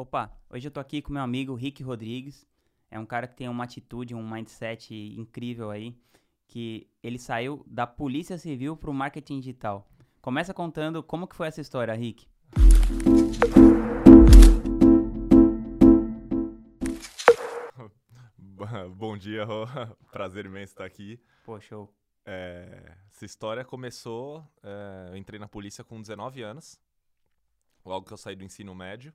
Opa, hoje eu tô aqui com meu amigo Rick Rodrigues. É um cara que tem uma atitude, um mindset incrível aí, que ele saiu da Polícia Civil pro marketing digital. Começa contando como que foi essa história, Rick. Bom dia, Rô. Prazer imenso estar aqui. Pô, show. É, essa história começou. É, eu entrei na polícia com 19 anos, logo que eu saí do ensino médio.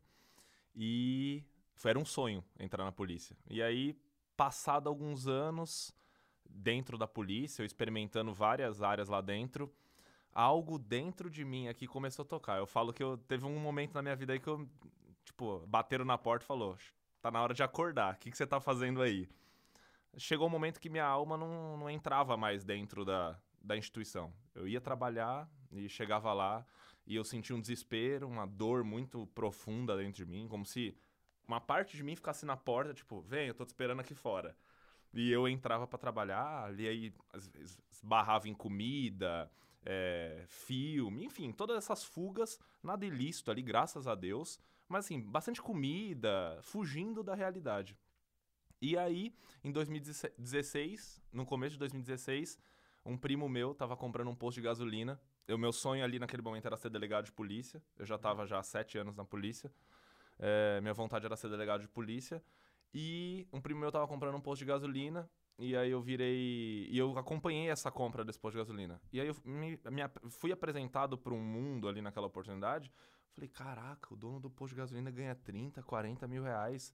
E era um sonho entrar na polícia. E aí, passado alguns anos dentro da polícia, eu experimentando várias áreas lá dentro, algo dentro de mim aqui começou a tocar. Eu falo que eu teve um momento na minha vida aí que eu, tipo, bateram na porta e falou: tá na hora de acordar, o que, que você tá fazendo aí? Chegou um momento que minha alma não, não entrava mais dentro da, da instituição. Eu ia trabalhar e chegava lá e eu sentia um desespero, uma dor muito profunda dentro de mim, como se uma parte de mim ficasse na porta, tipo, vem, eu tô te esperando aqui fora. E eu entrava para trabalhar, ali aí às vezes barrava em comida, é, filme, enfim, todas essas fugas, nada ilícito ali, graças a Deus, mas assim, bastante comida, fugindo da realidade. E aí, em 2016, no começo de 2016, um primo meu tava comprando um posto de gasolina. O meu sonho ali naquele momento era ser delegado de polícia. Eu já tava já há sete anos na polícia. É, minha vontade era ser delegado de polícia. E um primo meu tava comprando um posto de gasolina. E aí eu virei. E eu acompanhei essa compra desse posto de gasolina. E aí eu me, me fui apresentado para um mundo ali naquela oportunidade. Falei, caraca, o dono do posto de gasolina ganha 30, 40 mil reais.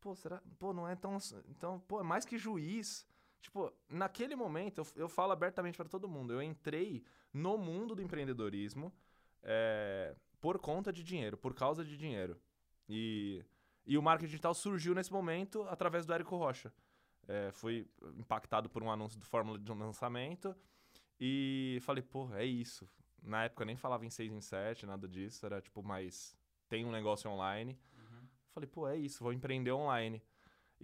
Pô, será? Pô, não é tão. Então, pô, é mais que juiz. Tipo, naquele momento, eu, eu falo abertamente para todo mundo. Eu entrei no mundo do empreendedorismo é, por conta de dinheiro, por causa de dinheiro. E, e o marketing digital surgiu nesse momento através do Érico Rocha. É, fui impactado por um anúncio do Fórmula de um lançamento e falei, pô, é isso. Na época eu nem falava em 6 em 7, nada disso, era tipo mais. Tem um negócio online. Uhum. Falei, pô, é isso, vou empreender online.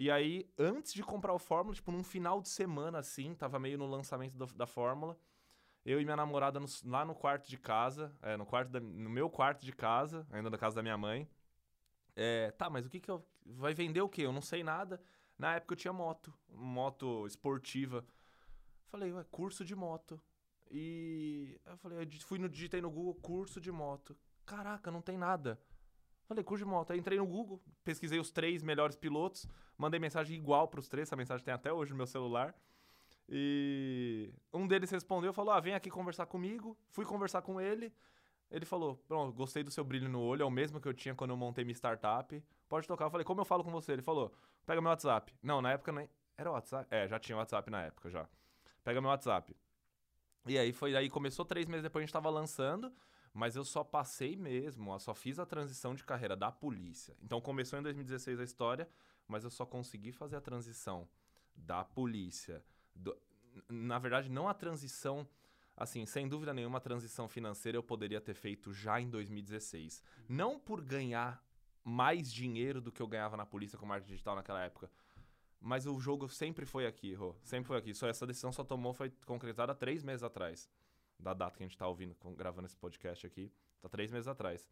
E aí, antes de comprar o Fórmula, tipo, num final de semana assim, tava meio no lançamento do, da Fórmula. Eu e minha namorada no, lá no quarto de casa, é, no, quarto da, no meu quarto de casa, ainda da casa da minha mãe. É, tá, mas o que que eu. Vai vender o quê? Eu não sei nada. Na época eu tinha moto, moto esportiva. Falei, ué, curso de moto. E eu falei, eu fui no digitei no Google curso de moto. Caraca, não tem nada. Falei, curso de moto. Aí entrei no Google, pesquisei os três melhores pilotos, mandei mensagem igual para os três, essa mensagem tem até hoje no meu celular. E um deles respondeu, falou: "Ah, vem aqui conversar comigo". Fui conversar com ele. Ele falou: Pronto, gostei do seu brilho no olho, é o mesmo que eu tinha quando eu montei minha startup. Pode tocar. Eu falei: Como eu falo com você? Ele falou: Pega meu WhatsApp. Não, na época nem. Era WhatsApp? É, já tinha WhatsApp na época já. Pega meu WhatsApp. E aí foi aí começou três meses depois a gente tava lançando, mas eu só passei mesmo, eu só fiz a transição de carreira da polícia. Então começou em 2016 a história, mas eu só consegui fazer a transição da polícia. Do, na verdade, não a transição assim, sem dúvida nenhuma, a transição financeira eu poderia ter feito já em 2016. Não por ganhar mais dinheiro do que eu ganhava na polícia com marketing digital naquela época. Mas o jogo sempre foi aqui, Rô. Sempre foi aqui. Só essa decisão só tomou, foi concretizada três meses atrás. Da data que a gente tá ouvindo, gravando esse podcast aqui. Tá três meses atrás.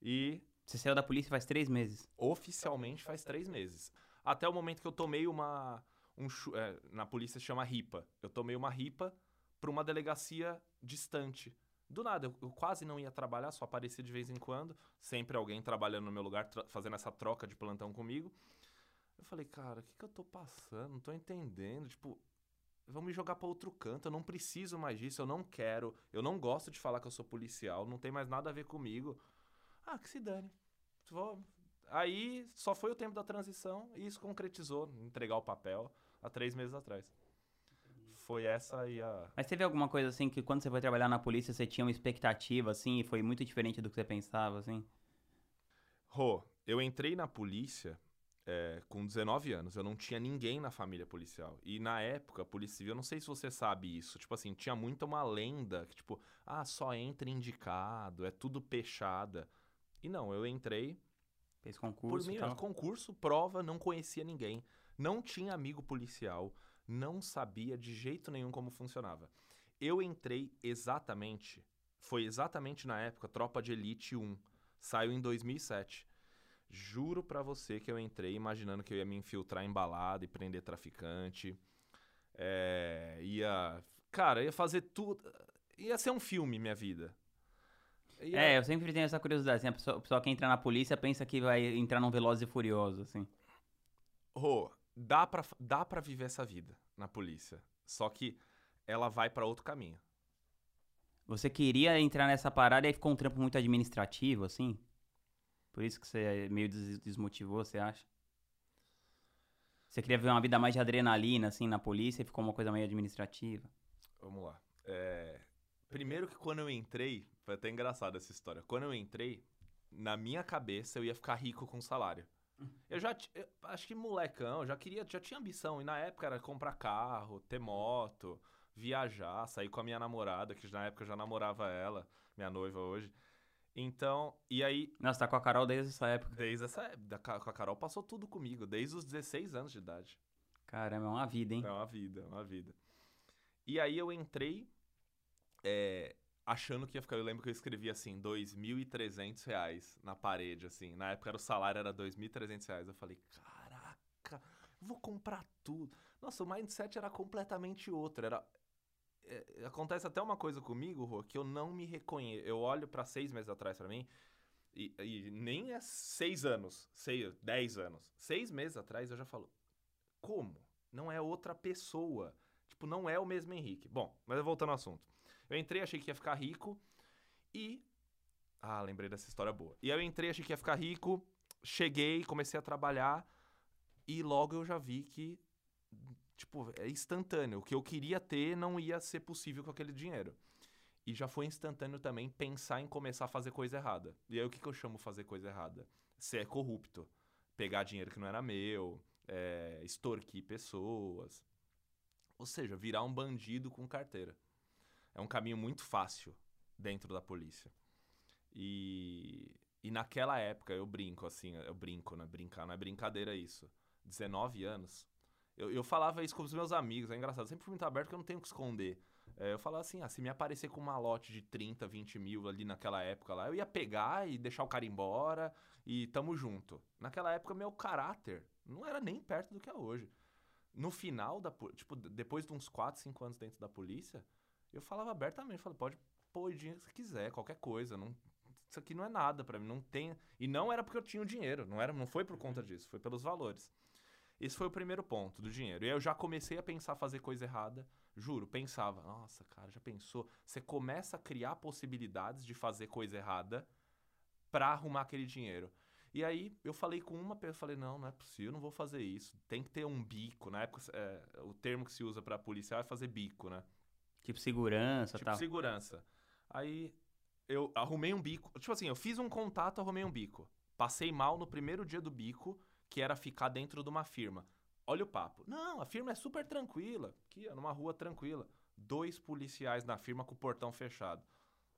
E. Você saiu da polícia faz três meses? Oficialmente faz três meses. Até o momento que eu tomei uma. Um, é, na polícia se chama RIPA. Eu tomei uma RIPA para uma delegacia distante. Do nada, eu, eu, quase não ia trabalhar, só aparecia de vez em quando, sempre alguém trabalhando no meu lugar, fazendo essa troca de plantão comigo. Eu falei, cara, o que, que eu tô passando? Não tô entendendo. Tipo, vão me jogar para outro canto, eu não preciso mais disso, eu não quero, eu não gosto de falar que eu sou policial, não tem mais nada a ver comigo. Ah, que se dane. Vou... Aí só foi o tempo da transição e isso concretizou, entregar o papel há três meses atrás foi essa aí a. Mas teve alguma coisa assim que quando você foi trabalhar na polícia você tinha uma expectativa assim e foi muito diferente do que você pensava assim? Rô, eu entrei na polícia é, com 19 anos, eu não tinha ninguém na família policial. E na época, a Polícia Civil, eu não sei se você sabe isso, tipo assim, tinha muito uma lenda que, tipo, ah, só entra indicado, é tudo peixada. E não, eu entrei. Fez concurso. Por mim, concurso, prova, não conhecia ninguém. Não tinha amigo policial não sabia de jeito nenhum como funcionava. Eu entrei exatamente, foi exatamente na época Tropa de Elite 1, saiu em 2007. Juro pra você que eu entrei imaginando que eu ia me infiltrar em balada e prender traficante. É, ia. Cara, ia fazer tudo. Ia ser um filme, minha vida. Ia- É, eu sempre tenho essa curiosidade. Assim, a pessoa, o pessoal que entra na polícia pensa que vai entrar num Velozes e Furiosos, assim. Rô, dá pra, dá pra viver essa vida na polícia. Só que ela vai pra outro caminho. Você queria entrar nessa parada e ficou um trampo muito administrativo, assim? Por isso que você meio des- desmotivou, você acha? Você queria ver uma vida mais de adrenalina, assim, na polícia e ficou uma coisa meio administrativa? Vamos lá. É, Primeiro que quando eu entrei, foi até engraçado essa história. Quando eu entrei, na minha cabeça eu ia ficar rico com salário. Eu já, eu acho que molecão, eu já queria, já tinha ambição. E na época era comprar carro, ter moto, viajar, sair com a minha namorada, que na época eu já namorava ela, minha noiva hoje. Então, e aí, Nossa, tá com a Carol desde essa época. desde essa época, com a Carol passou tudo comigo, desde os 16 anos de idade. Caramba, é uma vida, hein? É uma vida, é uma vida. E aí eu entrei é, achando que ia ficar. Eu lembro que eu escrevi assim, 2.300 reais na parede, assim. Na época era o salário era 2.300 reais. Eu falei, caraca, vou comprar tudo. Nossa, o mindset era completamente outro. Era. É, acontece até uma coisa comigo, Rô, que eu não me reconheço. Eu olho pra seis meses atrás pra mim. E, e nem é seis anos, seis, dez anos. Seis meses atrás eu já falo, como? Não é outra pessoa. Tipo, não é o mesmo Henrique. Bom, mas voltando ao assunto. Eu entrei, achei que ia ficar rico e. Ah, lembrei dessa história boa. E aí eu entrei, achei que ia ficar rico, cheguei, comecei a trabalhar e logo eu já vi que, tipo, é instantâneo. O que eu queria ter não ia ser possível com aquele dinheiro. E já foi instantâneo também pensar em começar a fazer coisa errada. E aí o que, que eu chamo fazer coisa errada? Ser corrupto. Pegar dinheiro que não era meu, é, extorquir pessoas. Ou seja, virar um bandido com carteira. É um caminho muito fácil dentro da polícia. E, e naquela época eu brinco, assim, eu brinco, né? Brincar não é brincadeira isso. 19 anos. Eu, eu falava isso com os meus amigos, é engraçado. Sempre fui muito aberto porque eu não tenho o que esconder. É, eu falava assim, ah, se me aparecer com uma lote de 30, 20 mil ali naquela época lá, eu ia pegar e deixar o cara embora e tamo junto. Naquela época, meu caráter não era nem perto do que é hoje. No final da... po- Tipo, depois de uns 4, 5 anos dentro da polícia, eu falava abertamente, falava, pode pôr dinheiro você quiser, qualquer coisa, não... Isso aqui não é nada pra mim, não tem... E não era porque eu tinha o dinheiro, não, era, não foi por conta disso, foi pelos valores. Esse foi o primeiro ponto do dinheiro. E aí eu já comecei a pensar fazer coisa errada. Juro, pensava, nossa, cara, já pensou? Você começa a criar possibilidades de fazer coisa errada pra arrumar aquele dinheiro. E aí eu falei com uma pessoa, falei, não, não é possível, eu não vou fazer isso. Tem que ter um bico. Na época, é, o termo que se usa pra policial é fazer bico, né? Tipo segurança Tipo tal. segurança. Aí eu arrumei um bico. Tipo assim, eu fiz um contato, arrumei um bico. Passei mal no primeiro dia do bico, que era ficar dentro de uma firma. Olha o papo. Não, a firma é super tranquila. Aqui, numa rua tranquila. Dois policiais na firma com o portão fechado.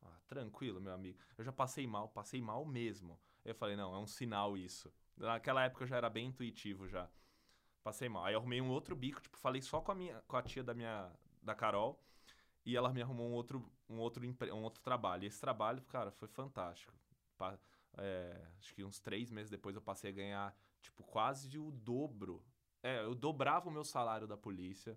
Ah, tranquilo, meu amigo. Eu já passei mal, passei mal mesmo. Eu falei, não, é um sinal isso. Naquela época eu já era bem intuitivo já. Passei mal. Aí eu arrumei um outro bico, tipo, falei só com a minha, com a tia da minha, da Carol, e ela me arrumou um outro, um outro, um outro trabalho. E esse trabalho, cara, foi fantástico. Pa- é, acho que uns três meses depois eu passei a ganhar, tipo, quase o dobro. É, eu dobrava o meu salário da polícia.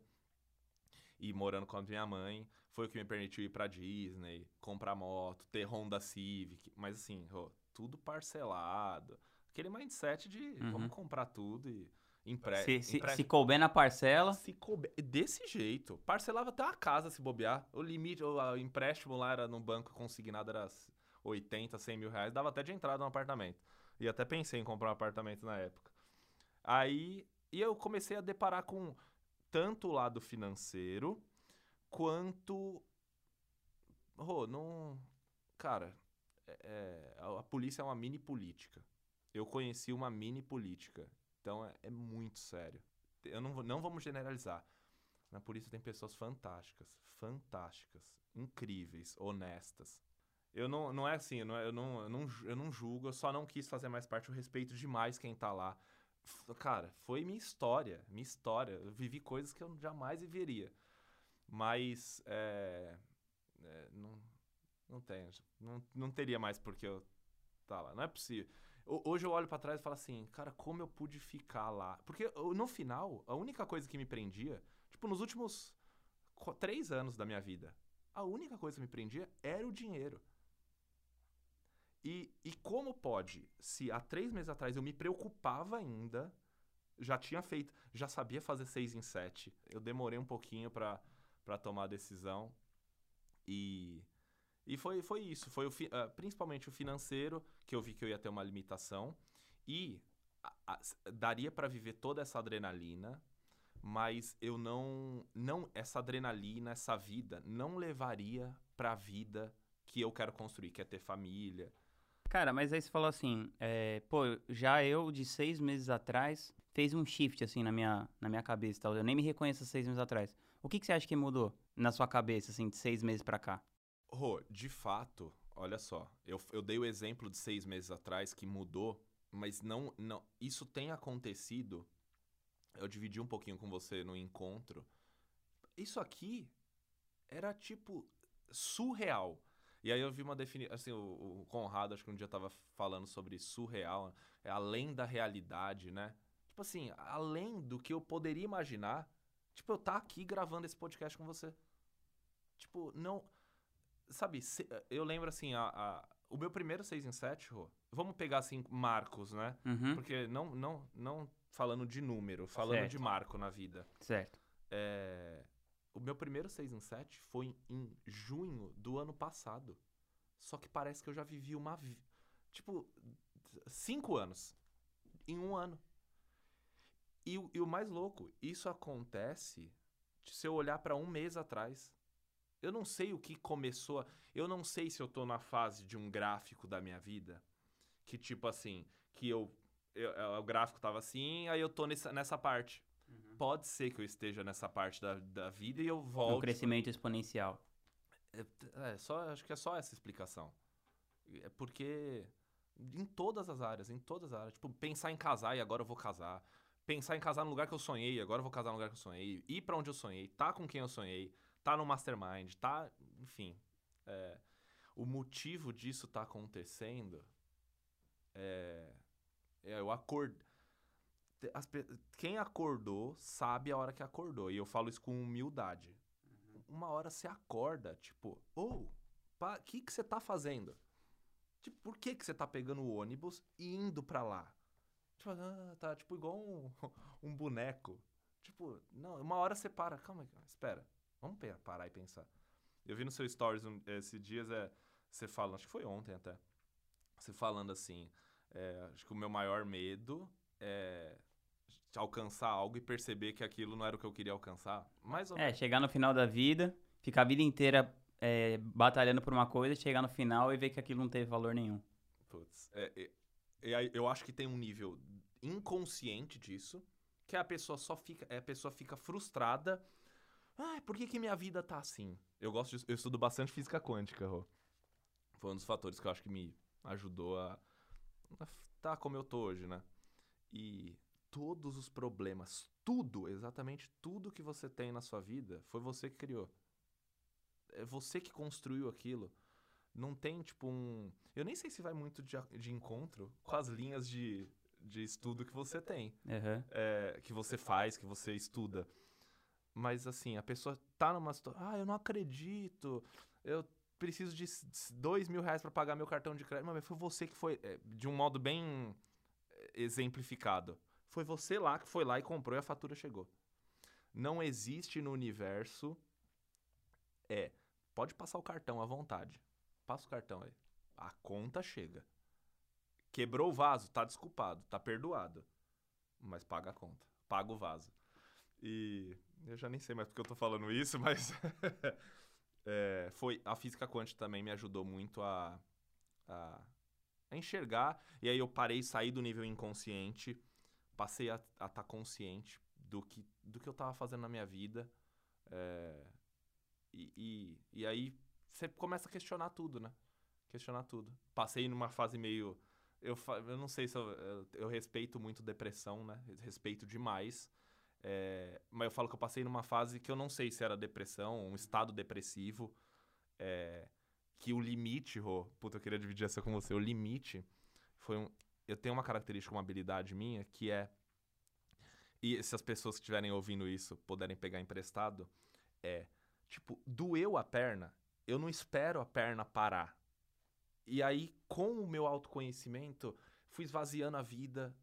E morando com a minha mãe, foi o que me permitiu ir pra Disney, comprar moto, ter Honda Civic. Mas assim, tudo parcelado. Aquele mindset de Uhum. vamos comprar tudo e empre Se, se, empre- se couber na parcela, se couber- Desse jeito. Parcelava até uma casa se bobear. O limite, o, a- o empréstimo lá era no banco consignado era 80, 100 mil reais. Dava até de entrada no apartamento. E até pensei em comprar um apartamento na época. Aí e eu comecei a deparar com tanto o lado financeiro quanto. Rô, não. Cara, é- é, a, polícia é uma mini política. Eu conheci uma mini política. Então é, é muito sério. Eu não, não vamos generalizar. Na polícia tem pessoas fantásticas, fantásticas, incríveis, honestas. Eu não, não é assim, eu não, não, eu, não, eu não julgo, eu só não quis fazer mais parte, eu respeito demais quem tá lá. Cara, foi minha história, minha história. Eu vivi coisas que eu jamais viveria. Mas, é, é, não, não tem, não, não teria mais porque eu tá lá. Não é possível. ho- hoje eu olho pra trás e falo assim, cara, como eu pude ficar lá? Porque no final, a única coisa que me prendia, tipo, nos últimos três anos da minha vida, a única coisa que me prendia era o dinheiro. E, e como pode, se há três meses atrás eu me preocupava ainda, já tinha feito, já sabia fazer seis em sete, eu demorei um pouquinho pra tomar a decisão e e foi, foi isso, foi o ah, principalmente o financeiro que eu vi que eu ia ter uma limitação e a- a- daria pra viver toda essa adrenalina, mas eu não não essa adrenalina, essa vida não levaria pra vida que eu quero construir, que é ter família. Cara, mas aí você falou assim, é, pô, já eu de seis meses atrás fez um shift assim na minha, na minha cabeça, tal. Eu nem me reconheço seis meses atrás. O que, que você acha que mudou na sua cabeça, assim, de seis meses pra cá? Rô, de fato, olha só, eu, eu dei o exemplo de seis meses atrás que mudou, mas não, não, isso tem acontecido. Eu dividi um pouquinho com você no encontro. Isso aqui era tipo surreal. E aí eu vi uma definição, assim, o, o Conrado acho que um dia tava falando sobre surreal, é além da realidade, né? Tipo assim, além do que eu poderia imaginar, tipo, eu tá aqui gravando esse podcast com você. Tipo, não, sabe, se- eu lembro assim, a, a- o meu primeiro 6 em 7, Rô, vamos pegar assim, marcos, né? Uhum, Porque não, não, não falando de número, falando Certo. de marco na vida. certo. É, o meu primeiro 6 em 7 foi em junho do ano passado. Só que parece que eu já vivi uma. vi- Tipo, cinco anos. Em um ano. E, o- e o mais louco, isso acontece se eu olhar pra um mês atrás. Eu não sei o que começou. Eu não sei se eu tô na fase de um gráfico da minha vida. Que tipo assim, que eu. eu- eu- o gráfico tava assim, aí eu tô nessa, nessa parte. Pode ser que eu esteja nessa parte da, da vida e eu volte. crescimento exponencial. É, é só, acho que é só essa explicação. É porque em todas as áreas, em todas as áreas. Tipo, pensar em casar e agora eu vou casar. Pensar em casar no lugar que eu sonhei e agora eu vou casar no lugar que eu sonhei. Ir pra onde eu sonhei, tá com quem eu sonhei, tá no mastermind, tá. Enfim. é, o motivo disso tá acontecendo é. é eu acordo. As quem acordou sabe a hora que acordou. E eu falo isso com humildade uma hora você acorda, tipo, ou, o que que você tá fazendo? Tipo, por que que você tá pegando o ônibus e indo pra lá? Tipo, ah, tá, tipo, igual um, um boneco. Tipo, não, uma hora você para, calma aí, espera, vamos parar e pensar. Eu vi no seu stories um, esses dias, é, você falando, acho que foi ontem até, você falando assim, é, acho que o meu maior medo é alcançar algo e perceber que aquilo não era o que eu queria alcançar. Mais ou É, chegar no final da vida, ficar a vida inteira é, batalhando por uma coisa, chegar no final e ver que aquilo não teve valor nenhum. Putz, é, é- eu acho que tem um nível inconsciente disso, que a pessoa só fica, é, a pessoa fica frustrada. Ah, por que, que minha vida tá assim? Eu gosto de, eu estudo bastante física quântica, Rô. Foi um dos fatores que eu acho que me ajudou a estar tá como eu tô hoje, né? E todos os problemas, tudo, exatamente tudo que você tem na sua vida, foi você que criou. É você que construiu aquilo. Não tem, tipo, um. Eu nem sei se vai muito de, de encontro com as linhas de, de estudo que você tem, Aham. é, que você faz, que você estuda. Mas, assim, a pessoa tá numa situação. Ah, eu não acredito. Eu preciso de dois mil reais pra pagar meu cartão de crédito. Mas foi você que foi. é, de um modo bem é, exemplificado. Foi você lá que foi lá e comprou e a fatura chegou. Não existe no universo. É. Pode passar o cartão à vontade. Passa o cartão aí. A conta chega. Quebrou o vaso, tá desculpado, tá perdoado. Mas paga a conta. Paga o vaso. E eu já nem sei mais porque eu tô falando isso, mas é, foi a física quântica também me ajudou muito a, a, a enxergar. E aí eu parei, saí do nível inconsciente, passei a estar consciente do que, do que eu tava fazendo na minha vida. É, e, e, e aí você começa a questionar tudo, né? Questionar tudo. Passei numa fase meio. Eu, eu não sei se eu, eu, eu respeito muito depressão, né? Respeito demais. É, mas eu falo que eu passei numa fase que eu não sei se era depressão, um estado depressivo. é, que o limite, Rô, puta, eu queria dividir essa com você. O limite foi um. Eu tenho uma característica, uma habilidade minha, que é. E se as pessoas que estiverem ouvindo isso puderem pegar emprestado, é. Tipo, doeu a perna, eu não espero a perna parar. E aí, com o meu autoconhecimento, fui esvaziando a vida.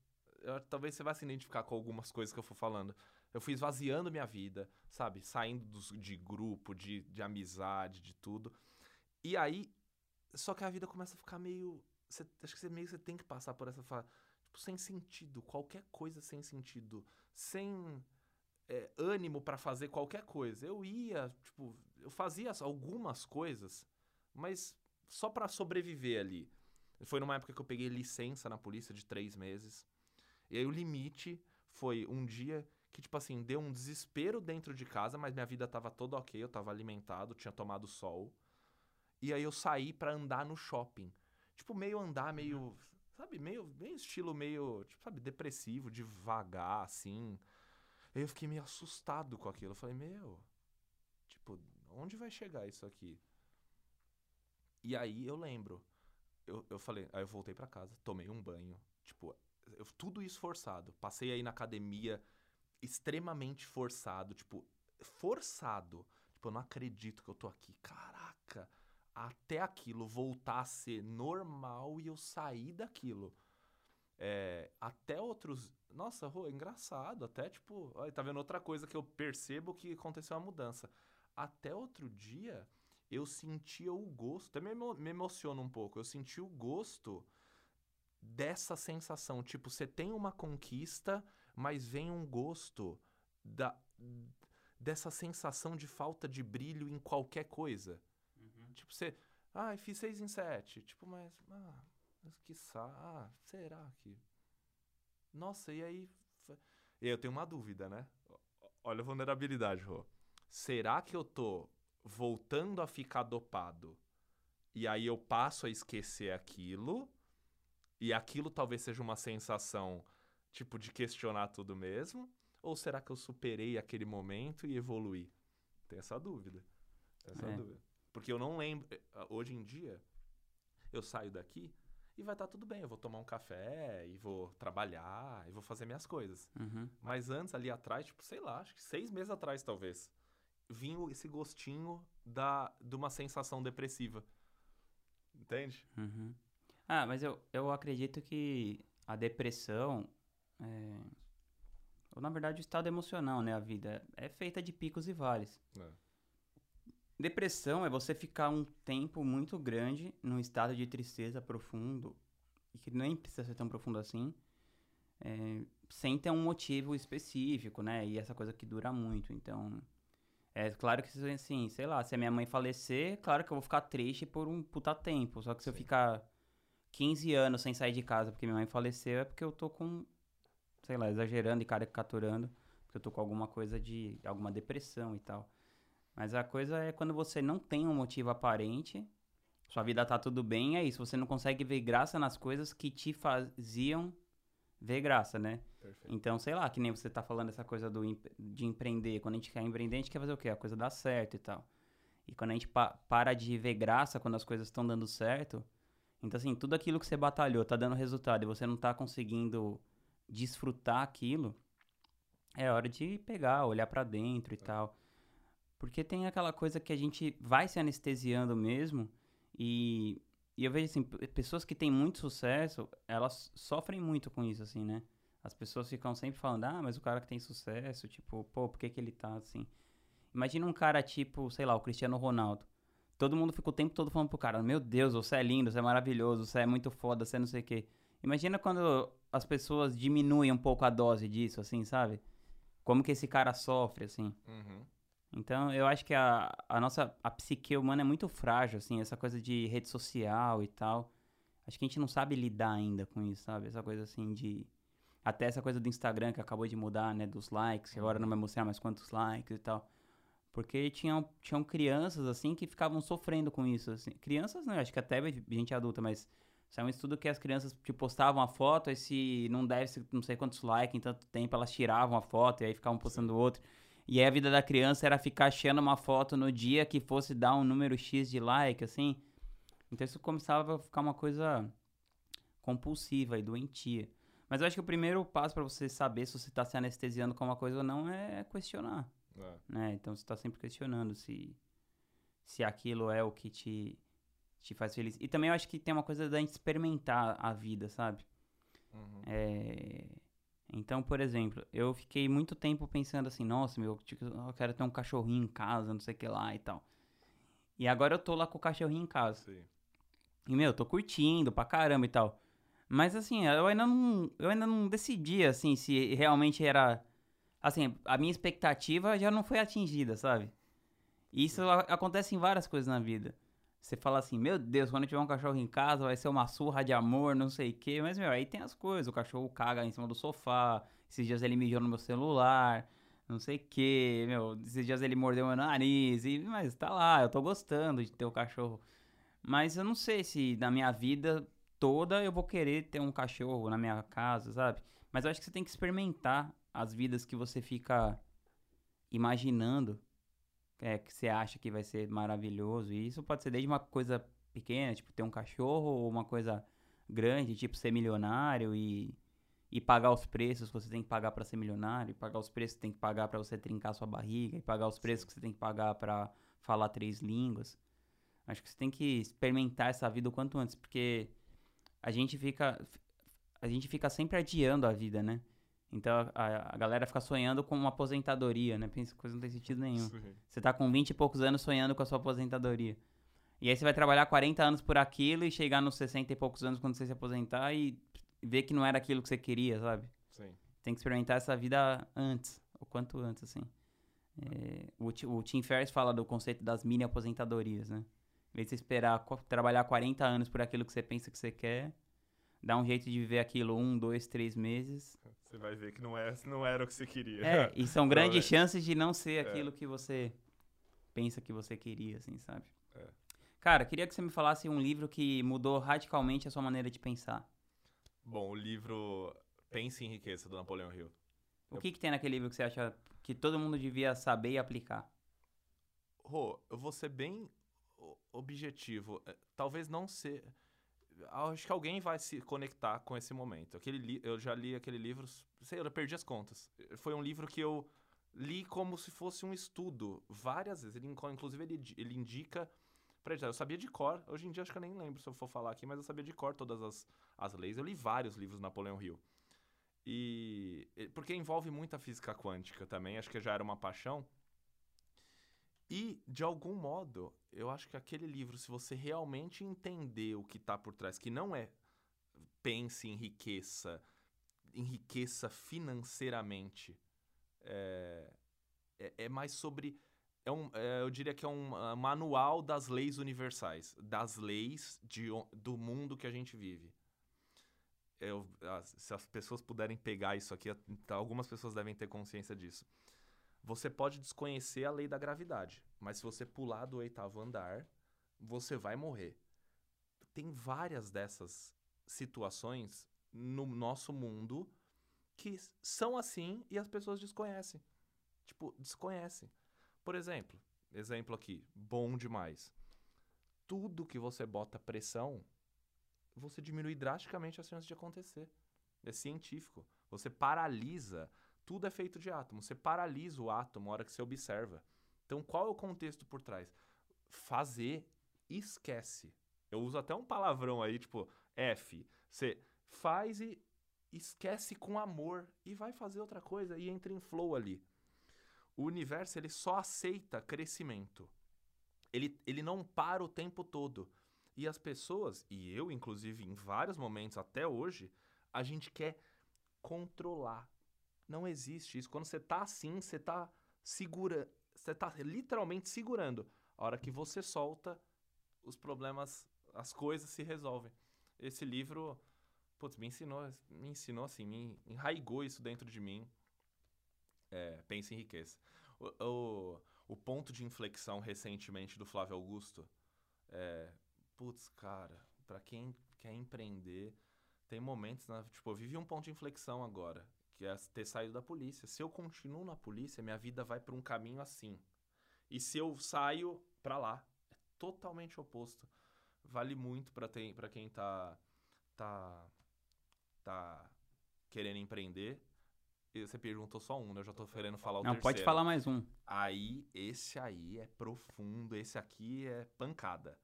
Eu, talvez você vá se identificar com algumas coisas que eu for falando. Eu fui esvaziando minha vida, sabe? Saindo dos, de grupo, de, de amizade, de tudo. E aí, só que a vida começa a ficar meio. Você, acho que você meio você tem que passar por essa fase. Tipo, sem sentido. Qualquer coisa sem sentido. Sem é, ânimo para fazer qualquer coisa. Eu ia, tipo, eu fazia algumas coisas, mas só para sobreviver ali. Foi numa época que eu peguei licença na polícia de três meses. E aí o limite foi um dia que, tipo assim, deu um desespero dentro de casa, mas minha vida tava toda ok, eu tava alimentado, tinha tomado sol. E aí eu saí para andar no shopping. Tipo, meio andar, meio. Sabe, meio, meio estilo meio, tipo, sabe, depressivo, devagar, assim. Aí eu fiquei meio assustado com aquilo. Eu falei, meu, tipo, onde vai chegar isso aqui? E aí eu lembro. Eu, eu falei, aí eu voltei para casa, tomei um banho. Tipo, eu, tudo isso forçado. Passei aí na academia extremamente forçado. Tipo, forçado. Tipo, eu não acredito que eu tô aqui. Caraca! Até aquilo voltar a ser normal e eu sair daquilo. É, até outros. Nossa, Rô, é engraçado. Até tipo. Olha, tá vendo outra coisa que eu percebo que aconteceu uma mudança. Até outro dia eu sentia o gosto, também me emociona um pouco, eu senti o gosto dessa sensação. Tipo, você tem uma conquista, mas vem um gosto da, dessa sensação de falta de brilho em qualquer coisa. Tipo, você. Ah, fiz seis em sete. Tipo, mas. Ah, mas que sa... Ah, será que. Nossa, e aí. E eu tenho uma dúvida, né? Olha a vulnerabilidade, Rô. Será que eu tô voltando a ficar dopado e aí eu passo a esquecer aquilo e aquilo talvez seja uma sensação tipo de questionar tudo mesmo? Ou será que eu superei aquele momento e evoluí? Tem essa dúvida. Essa é. dúvida. Porque eu não lembro. Eh, hoje em dia, eu saio daqui e vai estar tá tudo bem. Eu vou tomar um café e vou trabalhar e vou fazer minhas coisas. Uhum. Mas antes, ali atrás, tipo, sei lá, acho que seis meses atrás, talvez vinha esse gostinho da, de uma sensação depressiva. Entende? Uhum. Ah, mas eu, eu acredito que a depressão, é... ou na verdade o estado emocional, né? A vida é feita de picos e vales. É. Depressão é você ficar um tempo muito grande num estado de tristeza profundo, e que nem precisa ser tão profundo assim, é, sem ter um motivo específico, né? E essa coisa que dura muito. Então, é claro que, assim, sei lá, se a minha mãe falecer, claro que eu vou ficar triste por um puta tempo. Só que se Sim. eu ficar 15 anos sem sair de casa porque minha mãe faleceu, é porque eu tô com, sei lá, exagerando e caricaturando. Porque eu tô com alguma coisa de. alguma depressão e tal. Mas a coisa é quando você não tem um motivo aparente, sua vida tá tudo bem, é isso. Você não consegue ver graça nas coisas que te faziam ver graça, né? Perfeito. Então, sei lá, que nem você tá falando essa coisa do, de empreender. Quando a gente quer empreender, a gente quer fazer o quê? A coisa dar certo e tal. E quando a gente pa para de ver graça quando as coisas estão dando certo, então assim, tudo aquilo que você batalhou tá dando resultado e você não tá conseguindo desfrutar aquilo, é hora de pegar, olhar para dentro e é. tal. Porque tem aquela coisa que a gente vai se anestesiando mesmo e, e eu vejo assim, pessoas que têm muito sucesso, elas sofrem muito com isso assim, né? As pessoas ficam sempre falando, ah, mas o cara que tem sucesso, tipo, pô, por que, que ele tá assim? Imagina um cara tipo, sei lá, o Cristiano Ronaldo. Todo mundo fica o tempo todo falando pro cara, meu Deus, você é lindo, você é maravilhoso, você é muito foda, você é não sei o quê. Imagina quando as pessoas diminuem um pouco a dose disso, assim, sabe? Como que esse cara sofre, assim. Uhum. Então, eu acho que a, a nossa a psique humana é muito frágil, assim, essa coisa de rede social e tal. Acho que a gente não sabe lidar ainda com isso, sabe? Essa coisa, assim, de até essa coisa do Instagram que acabou de mudar, né? Dos likes, que agora não vai mostrar mais quantos likes e tal. Porque tinham, tinham crianças, assim, que ficavam sofrendo com isso, assim. Crianças, né? Acho que até gente adulta, mas... Isso é um estudo que as crianças te tipo, postavam a foto, e se não deve não sei quantos likes em tanto tempo, elas tiravam a foto e aí ficavam postando outro. E aí a vida da criança era ficar achando uma foto no dia que fosse dar um número X de like, assim. Então isso começava a ficar uma coisa compulsiva e doentia. Mas eu acho que o primeiro passo para você saber se você está se anestesiando com uma coisa ou não é questionar. É. Né? Então você está sempre questionando se, se aquilo é o que te, te faz feliz. E também eu acho que tem uma coisa da gente experimentar a vida, sabe? Uhum. É... Então, por exemplo, eu fiquei muito tempo pensando assim, nossa, meu, tipo, eu quero ter um cachorrinho em casa, não sei o que lá e tal. E agora eu tô lá com o cachorrinho em casa. Sim. E, meu, eu tô curtindo pra caramba e tal. Mas, assim, eu ainda não, eu ainda não decidi, assim, se realmente era... Assim, a minha expectativa já não foi atingida, sabe? E isso acontece em várias coisas na vida. Você fala assim, meu Deus, quando tiver um cachorro em casa vai ser uma surra de amor, não sei o quê. Mas, meu, aí tem as coisas. O cachorro caga em cima do sofá. Esses dias ele mijou no meu celular. Não sei o quê. Meu, esses dias ele mordeu meu nariz. E, mas tá lá, eu tô gostando de ter o cachorro. Mas eu não sei se na minha vida toda eu vou querer ter um cachorro na minha casa, sabe? Mas eu acho que você tem que experimentar as vidas que você fica imaginando é, que você acha que vai ser maravilhoso. E isso pode ser desde uma coisa pequena, tipo ter um cachorro, ou uma coisa grande, tipo ser milionário e, e pagar os preços que você tem que pagar para ser milionário, e pagar os preços que você tem que pagar para você trincar sua barriga, e pagar os preços que você tem que pagar para falar três línguas. Acho que você tem que experimentar essa vida o quanto antes, porque a gente fica a gente fica sempre adiando a vida, né? Então a, a galera fica sonhando com uma aposentadoria, né? Pensa que coisa não tem sentido nenhum. Sim. Você tá com 20 e poucos anos sonhando com a sua aposentadoria. E aí você vai trabalhar 40 anos por aquilo e chegar nos 60 e poucos anos quando você se aposentar e ver que não era aquilo que você queria, sabe? Sim. Tem que experimentar essa vida antes, o quanto antes, assim. É, o, o Tim Ferriss fala do conceito das mini aposentadorias, né? Em vez de você esperar trabalhar 40 anos por aquilo que você pensa que você quer, dá um jeito de viver aquilo um, dois, três meses. Você vai ver que não, é, não era o que você queria. É, e são grandes chances de não ser É. aquilo que você pensa que você queria, assim, sabe? É. Cara, queria que você me falasse um livro que mudou radicalmente a sua maneira de pensar. Bom, o livro Pense em Riqueza, do Napoleão Hill. O Eu- que, que tem naquele livro que você acha que todo mundo devia saber e aplicar? Rô, eu vou ser bem objetivo. É, Talvez não ser. Acho que alguém vai se conectar com esse momento. Aquele li... Eu já li aquele livro, sei, eu perdi as contas. Foi um livro que eu li como se fosse um estudo várias vezes. Ele, inclusive, ele, ele indica. Eu sabia de cor, hoje em dia acho que eu nem lembro se eu for falar aqui, mas eu sabia de cor todas as, as leis. Eu li vários livros do Napoleão Hill. E- Porque envolve muita física quântica também, acho que já era uma paixão. E, de algum modo, eu acho que aquele livro, se você realmente entender o que está por trás, que não é pense, enriqueça, enriqueça financeiramente, é, é, é mais sobre. É um, é, eu diria que é um ah, manual das leis universais, das leis de, do mundo que a gente vive. Eu, as- se as pessoas puderem pegar isso aqui, algumas pessoas devem ter consciência disso. Você pode desconhecer a lei da gravidade, mas se você pular do oitavo andar, você vai morrer. Tem várias dessas situações no nosso mundo que são assim e as pessoas desconhecem. Tipo, desconhecem. Por exemplo, exemplo aqui, bom demais. Tudo que você bota pressão, você diminui drasticamente as chances de acontecer. É científico. Você paralisa. Tudo é feito de átomo. Você paralisa o átomo na hora que você observa. Então, qual é o contexto por trás? Fazer, esquece. Eu uso até um palavrão aí, tipo F. Você faz e esquece com amor e vai fazer outra coisa e entra em flow ali. O universo, ele só aceita crescimento. Ele, ele não para o tempo todo. E as pessoas, e eu inclusive em vários momentos até hoje, a gente quer controlar. Não existe isso. Quando você tá assim, você tá segura, você tá literalmente segurando. A hora que você solta, os problemas, as coisas se resolvem. Esse livro, putz, me ensinou, me ensinou assim, me enraigou isso dentro de mim. É, pense em riqueza. O, o, o ponto de inflexão recentemente do Flávio Augusto é, putz, cara, pra quem quer empreender, tem momentos, na, tipo, eu vivi um ponto de inflexão agora, que é ter saído da polícia. Se eu continuo na polícia, minha vida vai pra um caminho assim. E se eu saio pra lá, é totalmente oposto. Vale muito pra quem tá tá, tá querendo empreender, e você perguntou só um, né? Eu já tô querendo falar o Não, terceiro. pode falar mais um. Aí, esse aí é profundo, esse aqui é pancada.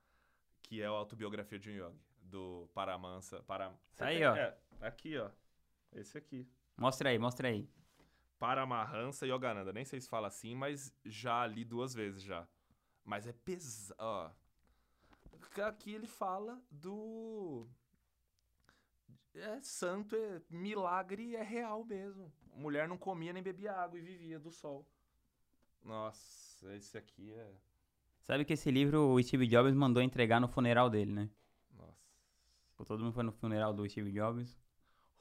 Que é a autobiografia de um yogi, do Paramansa. Para... Tá aí, ó. É, aqui, ó. Esse aqui. Mostra aí, mostra aí. Paramahansa Yogananda. Nem sei se fala assim, mas já li duas vezes já. Mas é pesado. Aqui ele fala do... É santo, é milagre, é real mesmo. Mulher não comia nem bebia água e vivia do sol. Nossa, esse aqui é... Sabe que esse livro o Steve Jobs mandou entregar no funeral dele, né? Nossa. Pô, Todo mundo foi no funeral do Steve Jobs,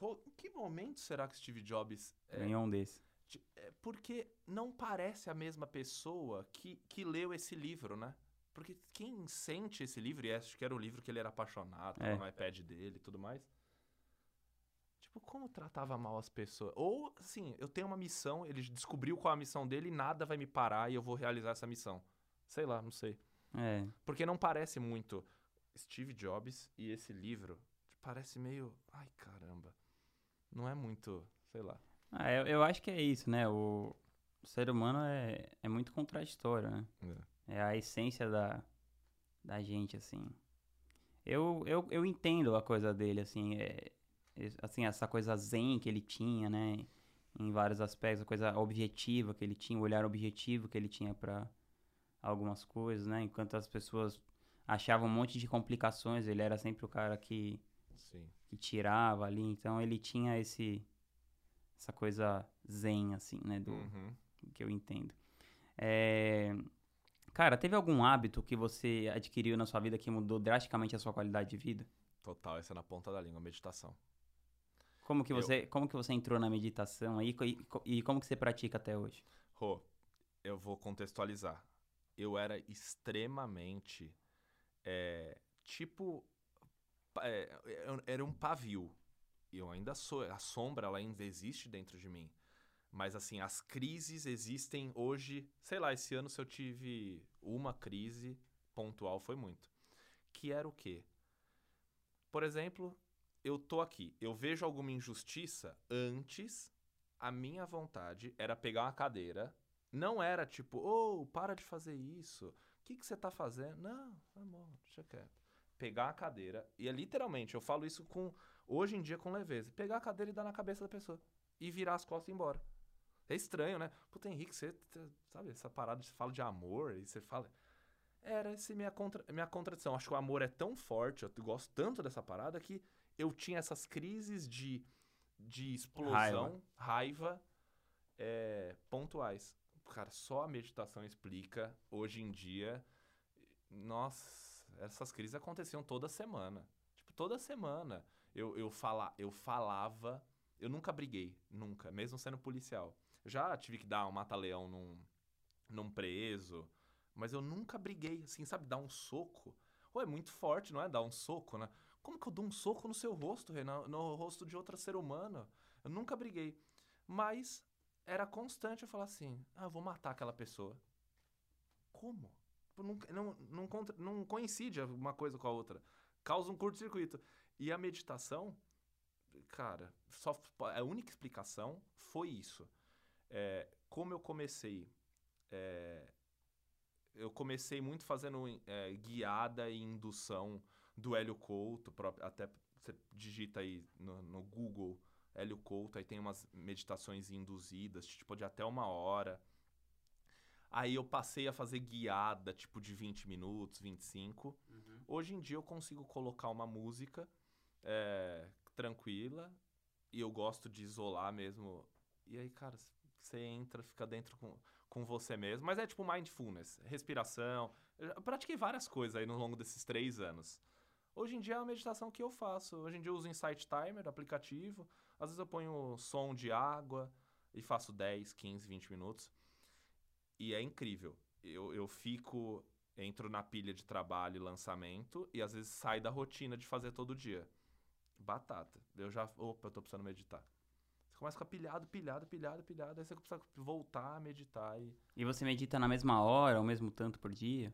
Em que momento será que Steve Jobs... É, ganhou um desse. ti- é porque não parece a mesma pessoa que, que leu esse livro, né? Porque quem sente esse livro, e acho que era o livro que ele era apaixonado, É. no iPad dele e tudo mais. Tipo, como tratava mal as pessoas? Ou, assim, eu tenho uma missão, ele descobriu qual é a missão dele e nada vai me parar e eu vou realizar essa missão. Sei lá, não sei. É. Porque não parece muito Steve Jobs e esse livro. Parece meio. Ai, caramba. Não é muito. Sei lá. Ah, eu, eu acho que é isso, né? O, o ser humano é, é muito contraditório, né? É a essência da, da gente, assim. Eu, eu, eu entendo a coisa dele, assim, é, é- assim, essa coisa zen que ele tinha, né? Em vários aspectos, a coisa objetiva que ele tinha, o olhar objetivo que ele tinha pra algumas coisas, né? Enquanto as pessoas achavam um monte de complicações, ele era sempre o cara que, Sim. que tirava ali. Então ele tinha esse essa coisa zen, assim, né? Do, Uhum. que eu entendo. É, Cara, teve algum hábito que você adquiriu na sua vida que mudou drasticamente a sua qualidade de vida? Total, essa é na ponta da língua, meditação. Como que Eu- você, como que você entrou na meditação aí e, co- e como que você pratica até hoje? Rô, eu vou contextualizar. Eu era extremamente. é, tipo. É, era um pavio. Eu ainda sou. A sombra, ela ainda existe dentro de mim. Mas, assim, as crises existem hoje. Sei lá, esse ano, se eu tive uma crise pontual, foi muito. Que era o quê? Por exemplo, eu tô aqui. Eu vejo alguma injustiça antes a minha vontade era pegar uma cadeira. Não era tipo, ô, para de fazer isso. O que, que você tá fazendo? Não, amor, deixa quieto. Pegar a cadeira, e é literalmente, eu falo isso com, hoje em dia com leveza. Pegar a cadeira e dar na cabeça da pessoa. E virar as costas e ir embora. É estranho, né? Puta, Henrique, você, sabe, essa parada, você fala de amor e você fala... Era essa minha, contra, minha contradição. Acho que o amor é tão forte, eu gosto tanto dessa parada, que eu tinha essas crises de, de explosão, raiva, é, pontuais. Cara, só a meditação explica, hoje em dia, nossa, essas crises aconteciam toda semana. Tipo, toda semana. Eu, eu, fala, eu falava, eu nunca briguei, nunca, mesmo sendo policial. Já tive que dar um mata-leão num, num preso, mas eu nunca briguei, assim, sabe, dar um soco. Ou é muito forte, não é? Dar um soco, né? Como que eu dou um soco no seu rosto, Renan? No rosto de outro ser humano? Eu nunca briguei. Mas era constante eu falar assim: ah, eu vou matar aquela pessoa. Como? Tipo, Não, não, não, contra- não coincide uma coisa com a outra. Causa um curto-circuito. E a meditação, cara, só, a única explicação foi isso. É, como eu comecei. é, eu comecei muito fazendo é, guiada e indução do Hélio Couto, até você digita aí no, no Google Hélio Couto, aí tem umas meditações induzidas, tipo de até uma hora. Aí eu passei a fazer guiada, tipo de 20 minutos, 25. Hoje em dia eu consigo colocar uma música é, tranquila e eu gosto de isolar mesmo. E aí, cara, você entra, fica dentro com, com você mesmo. Mas é tipo mindfulness, respiração. Eu pratiquei várias coisas aí no longo desses três anos. Hoje em dia é uma meditação que eu faço. Hoje em dia eu uso Insight Timer, aplicativo. Às vezes eu ponho som de água e faço 10, 15, 20 minutos. E é incrível. Eu, eu fico, entro na pilha de trabalho e lançamento e às vezes sai da rotina de fazer todo dia. Batata. Eu já, opa, eu tô precisando meditar. Você começa a ficar pilhado, pilhado, pilhado, pilhado. Aí você precisa voltar a meditar e... E você medita na mesma hora, ao mesmo tanto por dia?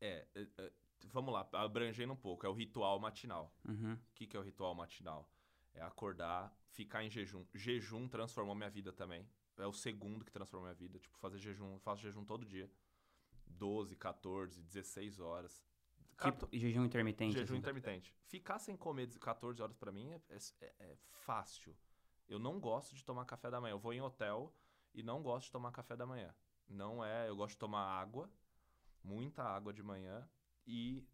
É, é, é, vamos lá, abrangendo um pouco, é o ritual matinal. Uhum. O que, que é o ritual matinal? É acordar, ficar em jejum. Jejum transformou minha vida também. É o segundo que transformou minha vida. Tipo, fazer jejum. Faço jejum todo dia. 12, 14, 16 horas. Tipo, jejum intermitente. Jejum assim. intermitente. Ficar sem comer 14 horas pra mim é, é- é fácil. Eu não gosto de tomar café da manhã. Eu vou em hotel e não gosto de tomar café da manhã. Não é. Eu gosto de tomar água, muita água de manhã e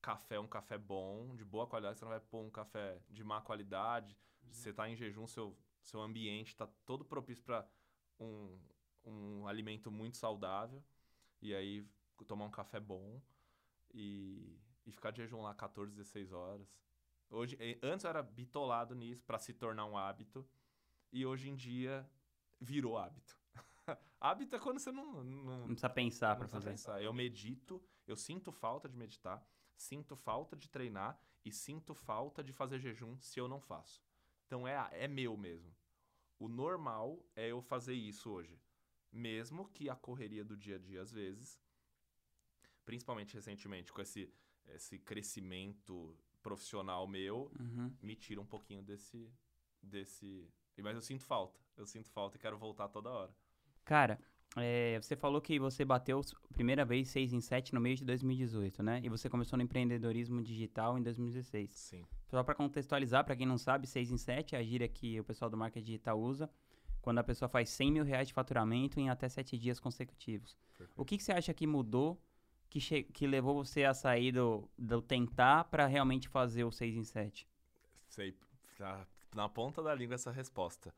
café, um café bom, de boa qualidade. Você não vai pôr um café de má qualidade. Você tá em jejum, seu, seu ambiente tá todo propício para um, um alimento muito saudável. E aí tomar um café bom e, e ficar de jejum lá 14, 16 horas. Hoje, antes eu era bitolado nisso para se tornar um hábito e hoje em dia virou hábito. hábito é quando você não, não, Não precisa pensar precisa fazer. pensar. Eu medito, eu sinto falta de meditar, sinto falta de treinar e sinto falta de fazer jejum se eu não faço. Então é, é meu mesmo. O normal é eu fazer isso hoje. Mesmo que a correria do dia a dia, às vezes, principalmente recentemente, com esse, esse crescimento profissional meu, Uhum. me tira um pouquinho desse. desse. Mas eu sinto falta. Eu sinto falta e quero voltar toda hora. Cara, é, você falou que você bateu primeira vez 6 em 7 no mês de 2018, né? E você começou no empreendedorismo digital em 2016. Sim. Só para contextualizar, para quem não sabe, 6 em 7 é a gíria que o pessoal do marketing digital usa quando a pessoa faz 100 mil reais de faturamento em até 7 dias consecutivos. O que, que você acha que mudou, que, que levou você a sair do, do tentar para realmente fazer o 6 em 7? Sei, tá na ponta da língua essa resposta.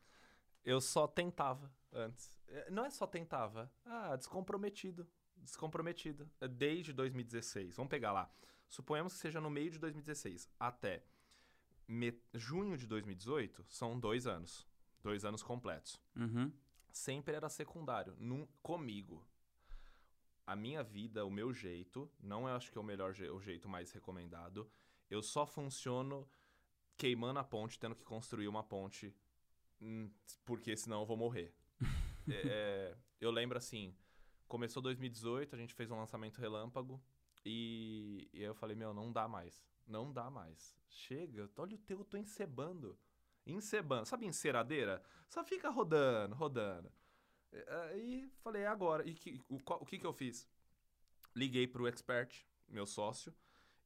Eu só tentava antes. É, Não é só tentava. Ah, descomprometido. Descomprometido. É Desde 2016. Vamos pegar lá. Suponhamos que seja no meio de 2016 até me- junho de 2018, são dois anos. Dois anos completos. Uhum. sempre era secundário. Num, comigo. A minha vida, o meu jeito, não é acho que é o melhor je- o jeito mais recomendado. Eu só funciono queimando a ponte, tendo que construir uma ponte, hum, porque senão eu vou morrer. É, é, eu lembro assim, começou 2018, a gente fez um lançamento relâmpago e, e eu falei, meu, não dá mais. Não dá mais. Chega, olha o teu, eu tô encebando. Encebando. Sabe enceradeira? Só fica rodando, rodando. Aí falei, é agora. E que- o, o que, que eu fiz? Liguei pro expert, meu sócio,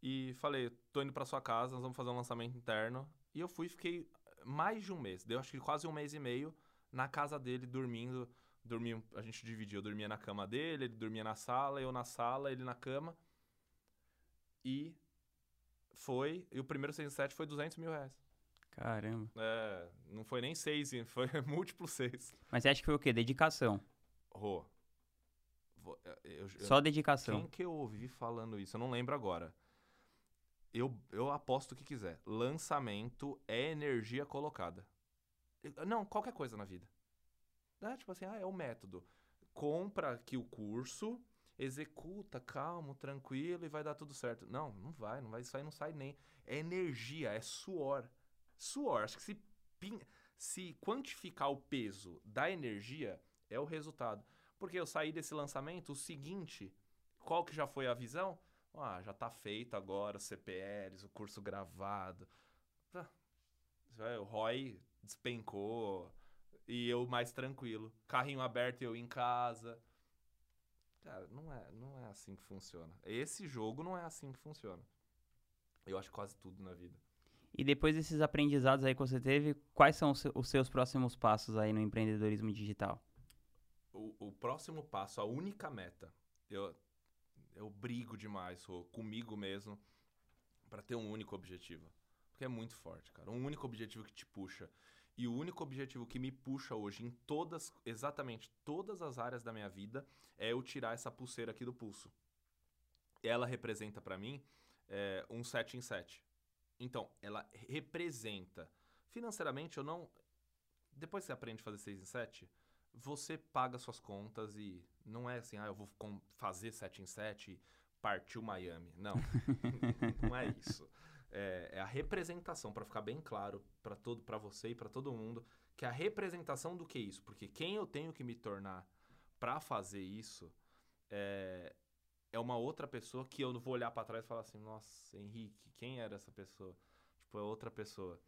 e falei, tô indo pra sua casa, nós vamos fazer um lançamento interno. E eu fui fiquei mais de um mês, deu acho que quase um mês e meio, na casa dele, dormindo. Dormia, a gente dividia, eu dormia na cama dele, ele dormia na sala, eu na sala, ele na cama. E foi, e o primeiro 6 em 7 foi 200 mil reais. Caramba. É, não foi nem 6, foi múltiplo 6. Mas você acha que foi o quê? Dedicação. Rô. eu- Só dedicação. Quem que eu ouvi falando isso? Eu não lembro agora. Eu, eu aposto o que quiser. Lançamento é energia colocada. Não, qualquer coisa na vida. É, tipo assim, ah, é o método. Compra aqui o curso, executa, calmo, tranquilo e vai dar tudo certo. Não, não vai, não vai, aí não sai nem. É energia, é suor. Suor, acho que se, se quantificar o peso da energia, é o resultado. Porque eu saí desse lançamento, o seguinte, qual que já foi a visão? Ah, já tá feito agora, os CPLs, o curso gravado. É, O ROI despencou e eu mais tranquilo. Carrinho aberto eu em casa. Cara, não é, não é assim que funciona. Esse jogo não é assim que funciona. Eu acho quase tudo na vida. E depois desses aprendizados aí que você teve, quais são os se- os seus próximos passos aí no empreendedorismo digital? O, o próximo passo, a única meta, eu, eu brigo demais comigo mesmo pra ter um único objetivo. Porque é muito forte, cara. Um único objetivo que te puxa. E o único objetivo que me puxa hoje em todas, exatamente todas as áreas da minha vida, é eu tirar essa pulseira aqui do pulso. Ela representa pra mim é, um 7 em 7. Então, ela representa. Financeiramente, eu não. Depois que você aprende a fazer 6 em 7, você paga suas contas e não é assim, ah, eu vou fazer 7 em 7 e partiu Miami. Não, não é isso. É, é a representação, para ficar bem claro para todo, para você e para todo mundo, que é a representação do que é isso. Porque quem eu tenho que me tornar para fazer isso é, é uma outra pessoa que eu vou olhar para trás e falar assim, nossa, Henrique, quem era essa pessoa? Tipo, é outra pessoa.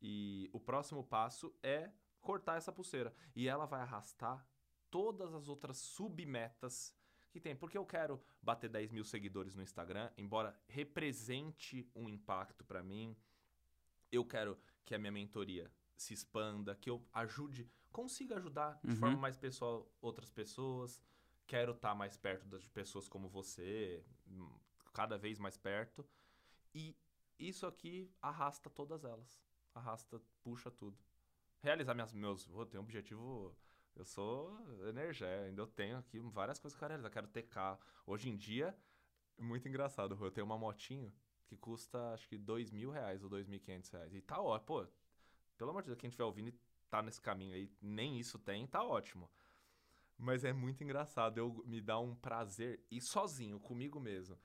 E o próximo passo é cortar essa pulseira. E ela vai arrastar todas as outras submetas que tem. Porque eu quero bater 10 mil seguidores no Instagram, embora represente um impacto para mim. Eu quero que a minha mentoria se expanda, que eu ajude, consiga ajudar de Uhum. forma mais pessoal outras pessoas. Quero estar mais perto das pessoas como você, hum, cada vez mais perto. E isso aqui arrasta todas elas. Arrasta, puxa tudo. Realizar minhas, meus. Eu tenho um objetivo. Eu sou energia, ainda eu tenho aqui várias coisas que eu quero. Quero ter carro. Hoje em dia, muito engraçado, eu tenho uma motinho que custa acho que dois mil reais ou dois mil quinhentos reais. E tá ótimo. Pô, pelo amor de Deus, quem estiver ouvindo e tá nesse caminho aí, nem isso tem, tá ótimo. Mas é muito engraçado, eu me dá um prazer ir sozinho, comigo mesmo.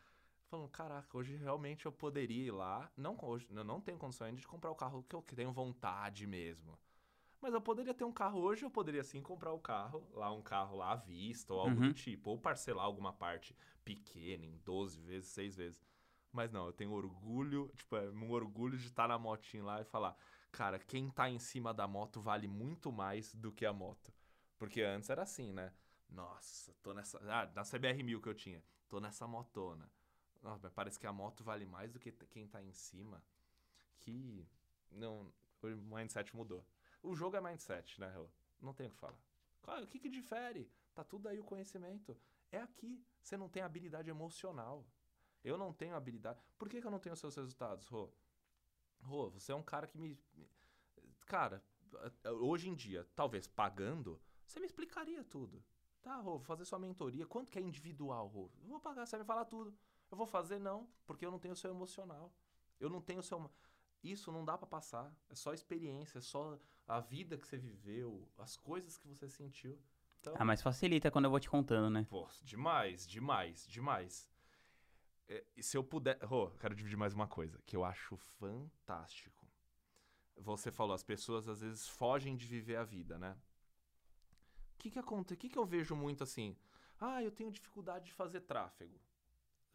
Falando, caraca, hoje realmente eu poderia ir lá. Não, hoje, eu não tenho ainda de comprar o carro que eu tenho vontade mesmo. Mas eu poderia ter um carro hoje, eu poderia sim comprar o carro, lá um carro lá à vista ou algo Uhum. do tipo. Ou parcelar alguma parte pequena em 12 vezes, 6 vezes. Mas não, eu tenho orgulho, tipo, é um orgulho de estar na motinha lá e falar, cara, quem tá em cima da moto vale muito mais do que a moto. Porque antes era assim, né? Nossa, tô nessa. Ah, na CBR 1000 que eu tinha. Tô nessa motona. Nossa, mas parece que a moto vale mais do que quem tá em cima. Que. Não. O mindset mudou. O jogo é mindset, né, Rô? Não tem o que falar. O que, que difere? Tá tudo aí o conhecimento. É aqui. Você não tem habilidade emocional. Eu não tenho habilidade. Por que, que eu não tenho os seus resultados, Rô? Rô, você é um cara que me. Cara, eh, hoje em dia, talvez pagando, você me explicaria tudo. Tá, Rô, vou fazer sua mentoria. Quanto que é individual, Rô? Eu vou pagar, você vai me falar tudo. Eu vou fazer, não, porque eu não tenho o seu emocional. Eu não tenho o seu. Isso não dá pra passar. É só experiência, é só a vida que você viveu, as coisas que você sentiu. Então, Ah, mas facilita quando eu vou te contando, né? Pô, demais, demais, demais. É, e se eu puder. Rô, quero dividir mais uma coisa que eu acho fantástico. Você falou, as pessoas às vezes fogem de viver a vida, né? O que que acontece? O que que eu vejo muito assim? Ah, eu tenho dificuldade de fazer tráfego.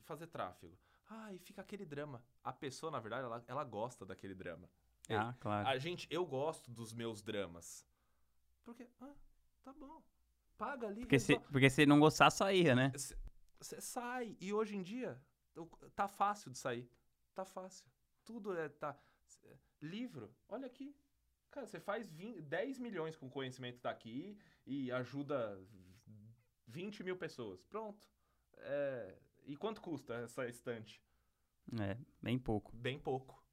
Fazer tráfego. Ah, e fica aquele drama. A pessoa, na verdade, ela, ela gosta daquele drama. Ah, claro. a gente, eu gosto dos meus dramas. Porque, ah, tá bom. Paga ali. Porque se, porque se não gostar, saía, né? Você sai. E hoje em dia, tá fácil de sair. Tá fácil. Tudo é. Tá, é, livro, olha aqui. Cara, você faz 20, 10 milhões com o conhecimento daqui e ajuda 20 mil pessoas. Pronto. É, e quanto custa essa estante? É, bem pouco. Bem pouco.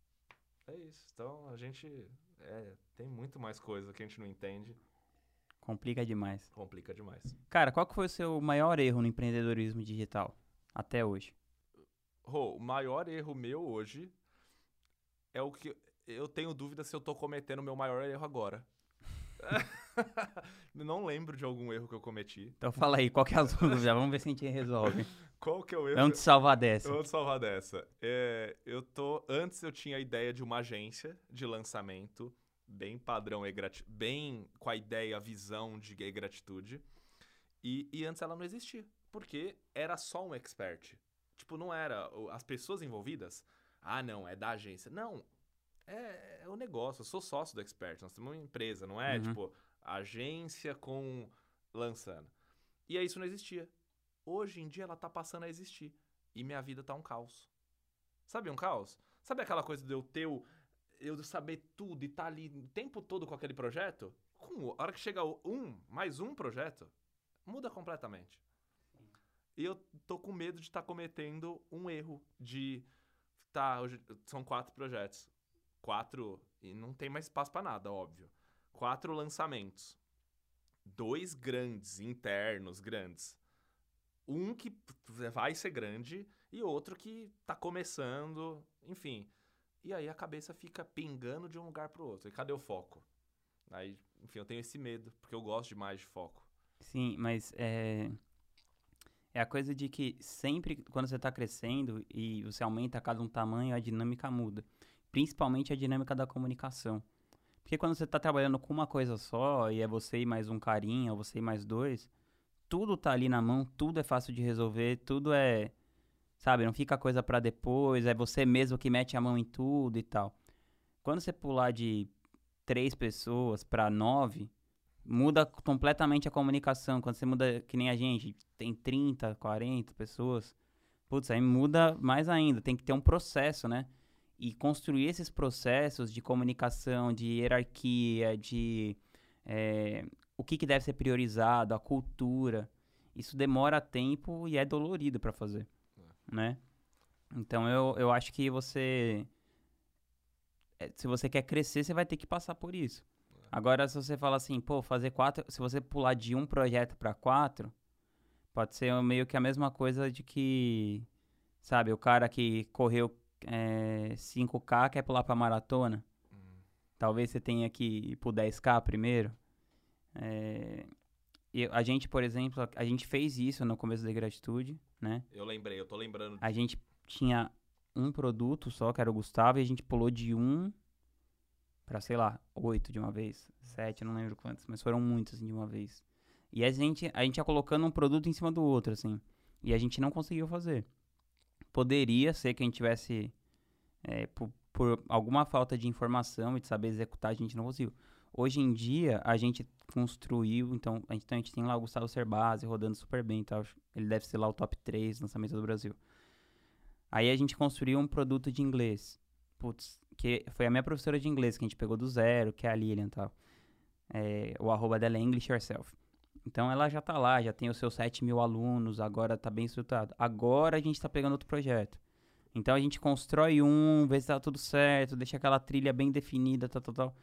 É isso. Então a gente. é, tem muito mais coisa que a gente não entende. Complica demais. Complica demais. Cara, qual que foi o seu maior erro no empreendedorismo digital? Até hoje. Rô, o maior erro meu hoje é o que eu tenho dúvida se eu tô cometendo o meu maior erro agora. Não lembro de algum erro que eu cometi. Então fala aí, qual que é a dúvida? Vamos ver se a gente resolve. Qual que é o erro? Vamos te salvar dessa. Eu vou te salvar dessa. É, eu tô. Antes eu tinha a ideia de uma agência de lançamento, bem padrão e bem com a ideia, a visão de e gratitude. E, e antes ela não existia. Porque era só um expert. Tipo, não era. As pessoas envolvidas. Ah, não, é da agência. Não. É, é o negócio. Eu sou sócio do expert. Nós temos uma empresa, não é? Uhum. Tipo, agência com lançando. E aí isso não existia. Hoje em dia ela tá passando a existir. E minha vida tá um caos. Sabe um caos? Sabe aquela coisa de eu ter o. Eu saber tudo e tá ali o tempo todo com aquele projeto? Com, a hora que chega um, mais um projeto, muda completamente. E eu tô com medo de estar cometendo um erro de. Tá, hoje são quatro projetos. Quatro. E não tem mais espaço pra nada, óbvio. Quatro lançamentos. Dois grandes, internos, grandes um que vai ser grande e outro que tá começando, enfim. E aí a cabeça fica pingando de um lugar pro outro. E cadê o foco? Aí, enfim, eu tenho esse medo, porque eu gosto demais de foco. Sim, mas é. É a coisa de que sempre quando você está crescendo e você aumenta cada um tamanho, a dinâmica muda. Principalmente a dinâmica da comunicação. Porque quando você está trabalhando com uma coisa só, e é você e mais um carinha, ou você e mais dois, tudo tá ali na mão, tudo é fácil de resolver, tudo é. Sabe, não fica coisa para depois, é você mesmo que mete a mão em tudo e tal. Quando você pular de três pessoas para nove, muda completamente a comunicação. Quando você muda, que nem a gente, tem 30, 40 pessoas, putz, aí muda mais ainda. Tem que ter um processo, né? E construir esses processos de comunicação, de hierarquia, de é, o que, que deve ser priorizado, a cultura. Isso demora tempo e é dolorido para fazer, é. né? Então eu, eu acho que você é, se você quer crescer, você vai ter que passar por isso. É. Agora, se você fala assim, pô, fazer quatro. Se você pular de um projeto para quatro, pode ser meio que a mesma coisa de que. Sabe, o cara que correu é, 5K quer pular pra maratona. Hum. Talvez você tenha que ir pro 10K primeiro. É, a gente, por exemplo, a gente fez isso no começo da gratitude, né? Eu lembrei, eu tô lembrando. A gente tinha um produto só, que era o Gustavo, e a gente pulou de um para sei lá, oito de uma vez, sete, não lembro quantos, mas foram muitos assim, de uma vez. E a gente, a gente ia colocando um produto em cima do outro, assim, e a gente não conseguiu fazer. Poderia ser que a gente tivesse, é, por, por alguma falta de informação e de saber executar, a gente não conseguiu. Hoje em dia, a gente construiu, então a gente, então, a gente tem lá o Gustavo Cerbasi rodando super bem tal. Ele deve ser lá o top 3 lançamento do Brasil. Aí a gente construiu um produto de inglês. Putz, que foi a minha professora de inglês que a gente pegou do zero, que é a Lilian e tal. É, o arroba dela é English Yourself. Então ela já tá lá, já tem os seus 7 mil alunos, agora tá bem estruturado. Agora a gente tá pegando outro projeto. Então a gente constrói um, vê se tá tudo certo, deixa aquela trilha bem definida, tal, tal, tal.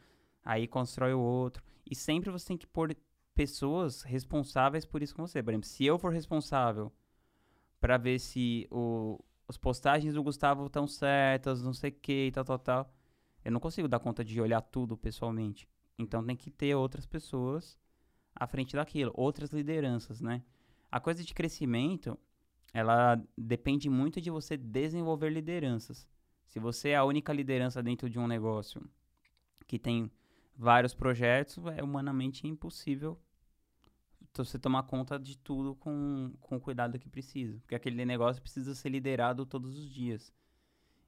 Aí constrói o outro. E sempre você tem que pôr pessoas responsáveis por isso com você. Por exemplo, se eu for responsável para ver se o, as postagens do Gustavo estão certas, não sei o que e tal, tal, tal. Eu não consigo dar conta de olhar tudo pessoalmente. Então tem que ter outras pessoas à frente daquilo, outras lideranças, né? A coisa de crescimento, ela depende muito de você desenvolver lideranças. Se você é a única liderança dentro de um negócio que tem vários projetos, é humanamente impossível você tomar conta de tudo com, com o cuidado que precisa. Porque aquele negócio precisa ser liderado todos os dias.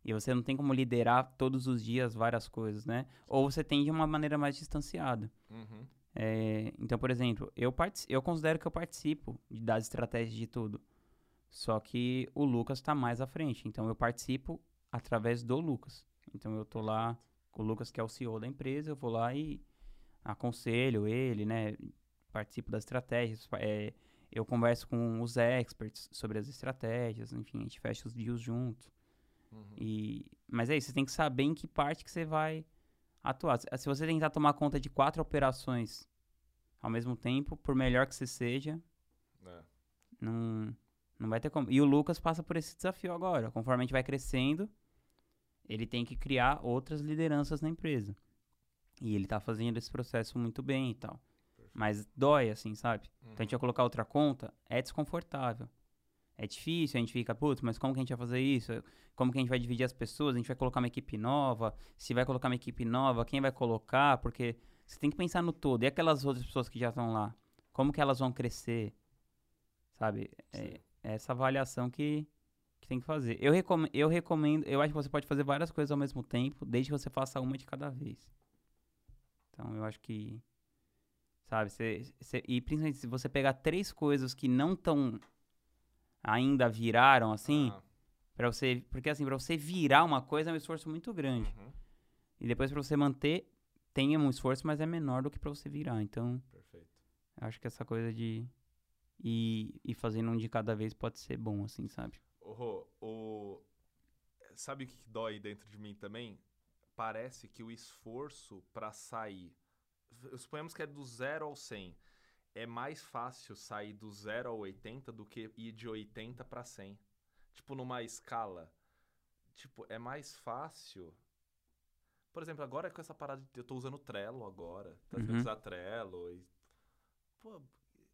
E você não tem como liderar todos os dias várias coisas, né? Ou você tem de uma maneira mais distanciada. Uhum. É, então, por exemplo, eu, eu considero que eu participo das estratégias de tudo. Só que o Lucas está mais à frente. Então, eu participo através do Lucas. Então, eu tô lá o Lucas, que é o CEO da empresa, eu vou lá e aconselho ele, né? participo das estratégias, é, eu converso com os experts sobre as estratégias, enfim, a gente fecha os deals juntos. Uhum. E, mas é isso, você tem que saber em que parte que você vai atuar. Se você tentar tomar conta de quatro operações ao mesmo tempo, por melhor que você seja, é. não, não vai ter como. E o Lucas passa por esse desafio agora. Conforme a gente vai crescendo, ele tem que criar outras lideranças na empresa. E ele está fazendo esse processo muito bem e tal. Mas dói, assim, sabe? Uhum. Então a gente vai colocar outra conta, é desconfortável. É difícil, a gente fica, putz, mas como que a gente vai fazer isso? Como que a gente vai dividir as pessoas? A gente vai colocar uma equipe nova? Se vai colocar uma equipe nova, quem vai colocar? Porque você tem que pensar no todo. E aquelas outras pessoas que já estão lá? Como que elas vão crescer? Sabe? É, é, essa avaliação que tem que fazer. Eu recomendo, eu recomendo, eu acho que você pode fazer várias coisas ao mesmo tempo, desde que você faça uma de cada vez. Então, eu acho que Sabe? Cê, cê, e principalmente se você pegar três coisas que não estão ainda viraram assim, ah. para você, porque assim, para você virar uma coisa é um esforço muito grande. Uhum. E depois para você manter tem um esforço, mas é menor do que para você virar. Então, Perfeito. acho que essa coisa de ir, ir fazendo um de cada vez pode ser bom, assim, sabe? Oh, oh, sabe o que dói dentro de mim também? Parece que o esforço para sair suponhamos que é do 0 ao 100. É mais fácil sair do 0 ao 80 do que ir de 80 para 100. Tipo, numa escala. Tipo, é mais fácil. Por exemplo, agora com essa parada. De, eu tô usando Trello agora. Tá uhum. usar Trello. E, pô,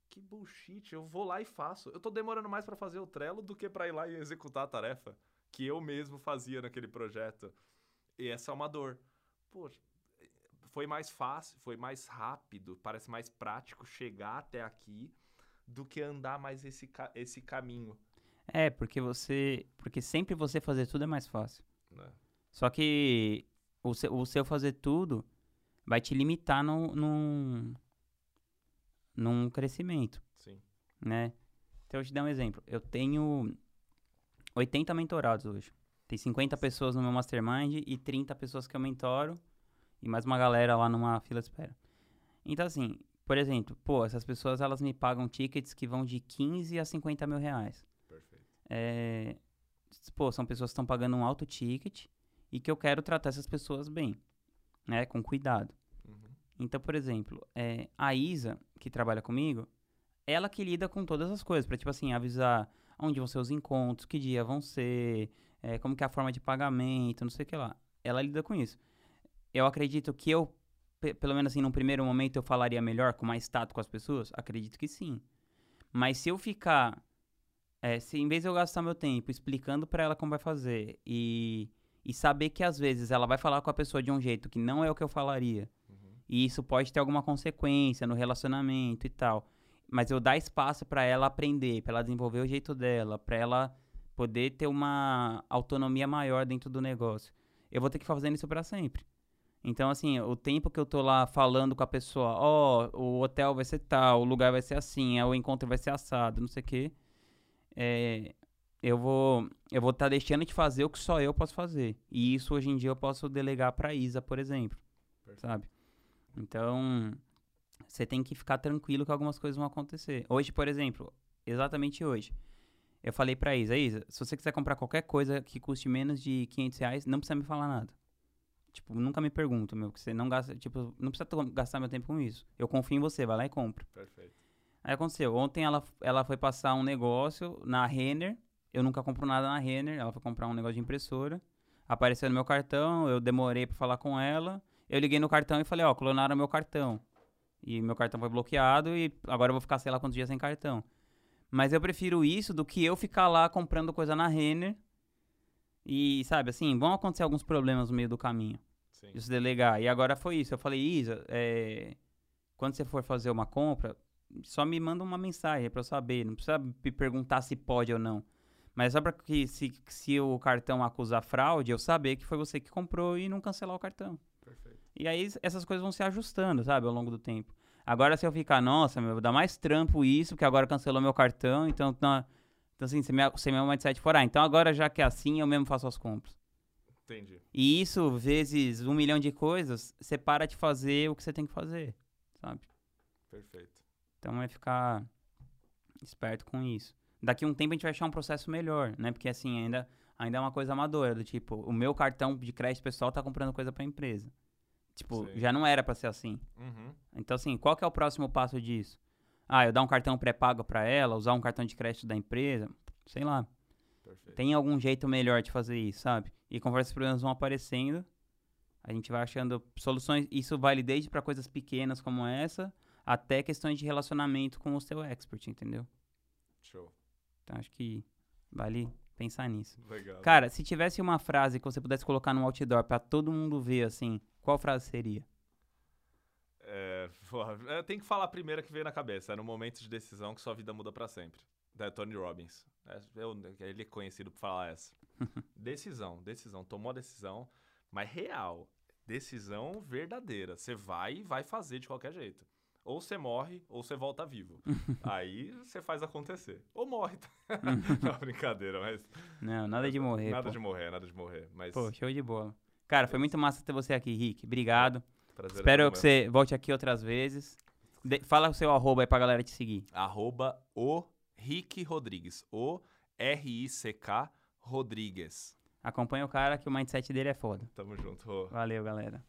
que bullshit. Eu vou lá e faço. Eu tô demorando mais para fazer o Trello do que para ir lá e executar a tarefa que eu mesmo fazia naquele projeto. E essa é uma dor. Poxa, foi mais fácil, foi mais rápido, parece mais prático chegar até aqui do que andar mais esse, esse caminho. É, porque você. Porque sempre você fazer tudo é mais fácil. Né? Só que o seu, o seu fazer tudo vai te limitar num, num, num crescimento, Sim. né? Então, eu te dar um exemplo. Eu tenho 80 mentorados hoje. Tem 50 pessoas no meu mastermind e 30 pessoas que eu mentoro e mais uma galera lá numa fila de espera. Então, assim, por exemplo, pô, essas pessoas elas me pagam tickets que vão de 15 a 50 mil reais. Perfeito. é, pô, são pessoas que estão pagando um alto ticket e que eu quero tratar essas pessoas bem, né, com cuidado. Então, por exemplo, é, a Isa, que trabalha comigo, ela que lida com todas as coisas, pra, tipo assim, avisar onde vão ser os encontros, que dia vão ser, é, como que é a forma de pagamento, não sei o que lá. Ela lida com isso. Eu acredito que eu, pe- pelo menos assim, num primeiro momento, eu falaria melhor, com mais tato com as pessoas? Acredito que sim. Mas se eu ficar é, se em vez de eu gastar meu tempo explicando pra ela como vai fazer e, e saber que às vezes ela vai falar com a pessoa de um jeito que não é o que eu falaria. E isso pode ter alguma consequência no relacionamento e tal, mas eu dar espaço pra ela aprender, pra ela desenvolver o jeito dela, pra ela poder ter uma autonomia maior dentro do negócio, eu vou ter que ficar fazendo isso pra sempre. Então, assim, o tempo que eu tô lá falando com a pessoa, ó, o hotel vai ser tal, o lugar vai ser assim, é, o encontro vai ser assado, não sei o quê é, eu vou eu vou estar deixando de fazer o que só eu posso fazer. E isso hoje em dia eu posso delegar pra Isa, por exemplo, Perfeito. sabe? Então, você tem que ficar tranquilo que algumas coisas vão acontecer. Hoje, por exemplo, exatamente hoje, eu falei pra Isa, Isa, se você quiser comprar qualquer coisa que custe menos de 500 reais, não precisa me falar nada. Tipo, nunca me pergunta, meu, que você não gasta, tipo, não precisa gastar meu tempo com isso. Eu confio em você, vai lá e compra. Perfeito. Aí aconteceu, ontem ela, ela foi passar um negócio na Renner, eu nunca compro nada na Renner, ela foi comprar um negócio de impressora, apareceu no meu cartão, eu demorei pra falar com ela, eu liguei no cartão e falei, ó, clonaram meu cartão. E meu cartão foi bloqueado e agora eu vou ficar sei lá quantos dias sem cartão. Mas eu prefiro isso do que eu ficar lá comprando coisa na Renner. E, sabe, assim, vão acontecer alguns problemas no meio do caminho Sim. isso delegar. E agora foi isso. Eu falei, Isa, é, quando você for fazer uma compra, só me manda uma mensagem pra eu saber. Não precisa me perguntar se pode ou não. Mas só pra que se, se o cartão acusar fraude, eu saber que foi você que comprou e não cancelar o cartão. E aí essas coisas vão se ajustando, sabe, ao longo do tempo. Agora se eu ficar, nossa, meu, dá mais trampo isso, porque agora cancelou meu cartão, então, tá- então assim, se meu, se meu mindset for, ah, então agora já que é assim, eu mesmo faço as compras. Entendi. E isso, vezes um milhão de coisas, você para de fazer o que você tem que fazer, sabe? Perfeito. Então é ficar esperto com isso. Daqui a um tempo a gente vai achar um processo melhor, né? Porque assim, ainda, ainda é uma coisa amadora, do tipo, o meu cartão de crédito pessoal tá comprando coisa pra empresa. Tipo, Sim. já não era pra ser assim. Uhum. Então assim, qual que é o próximo passo disso? Ah, eu dar um cartão pré-pago pra ela, usar um cartão de crédito da empresa, sei lá. Perfeito. Tem algum jeito melhor de fazer isso, sabe? E conforme esses problemas vão aparecendo, a gente vai achando soluções. Isso vale desde para coisas pequenas como essa, até questões de relacionamento com o seu expert, entendeu? Show. Então acho que vale pensar nisso. Legal. Cara, se tivesse uma frase que você pudesse colocar no outdoor pra todo mundo ver, assim, qual frase seria? É, tem que falar a primeira que veio na cabeça. É no momento de decisão que sua vida muda pra sempre. Da Tony Robbins. É, eu- ele é conhecido por falar essa. decisão, decisão. Tomou a decisão, mas real. Decisão verdadeira. Você vai e vai fazer de qualquer jeito. Ou você morre, ou você volta vivo. Aí você faz acontecer. Ou morre. Não, brincadeira, mas. Não, nada de morrer. Nada pô. de morrer, nada de morrer. Mas Pô, show de bola. Cara, foi muito massa ter você aqui, Rick. Obrigado. prazer é Espero que mesmo. você volte aqui outras vezes. De- fala o seu arroba aí pra galera te seguir. arroba o Rick Rodrigues. O R-I-C-K Rodrigues. Acompanha o cara que o mindset dele é foda. Tamo junto. Rô. Valeu, galera.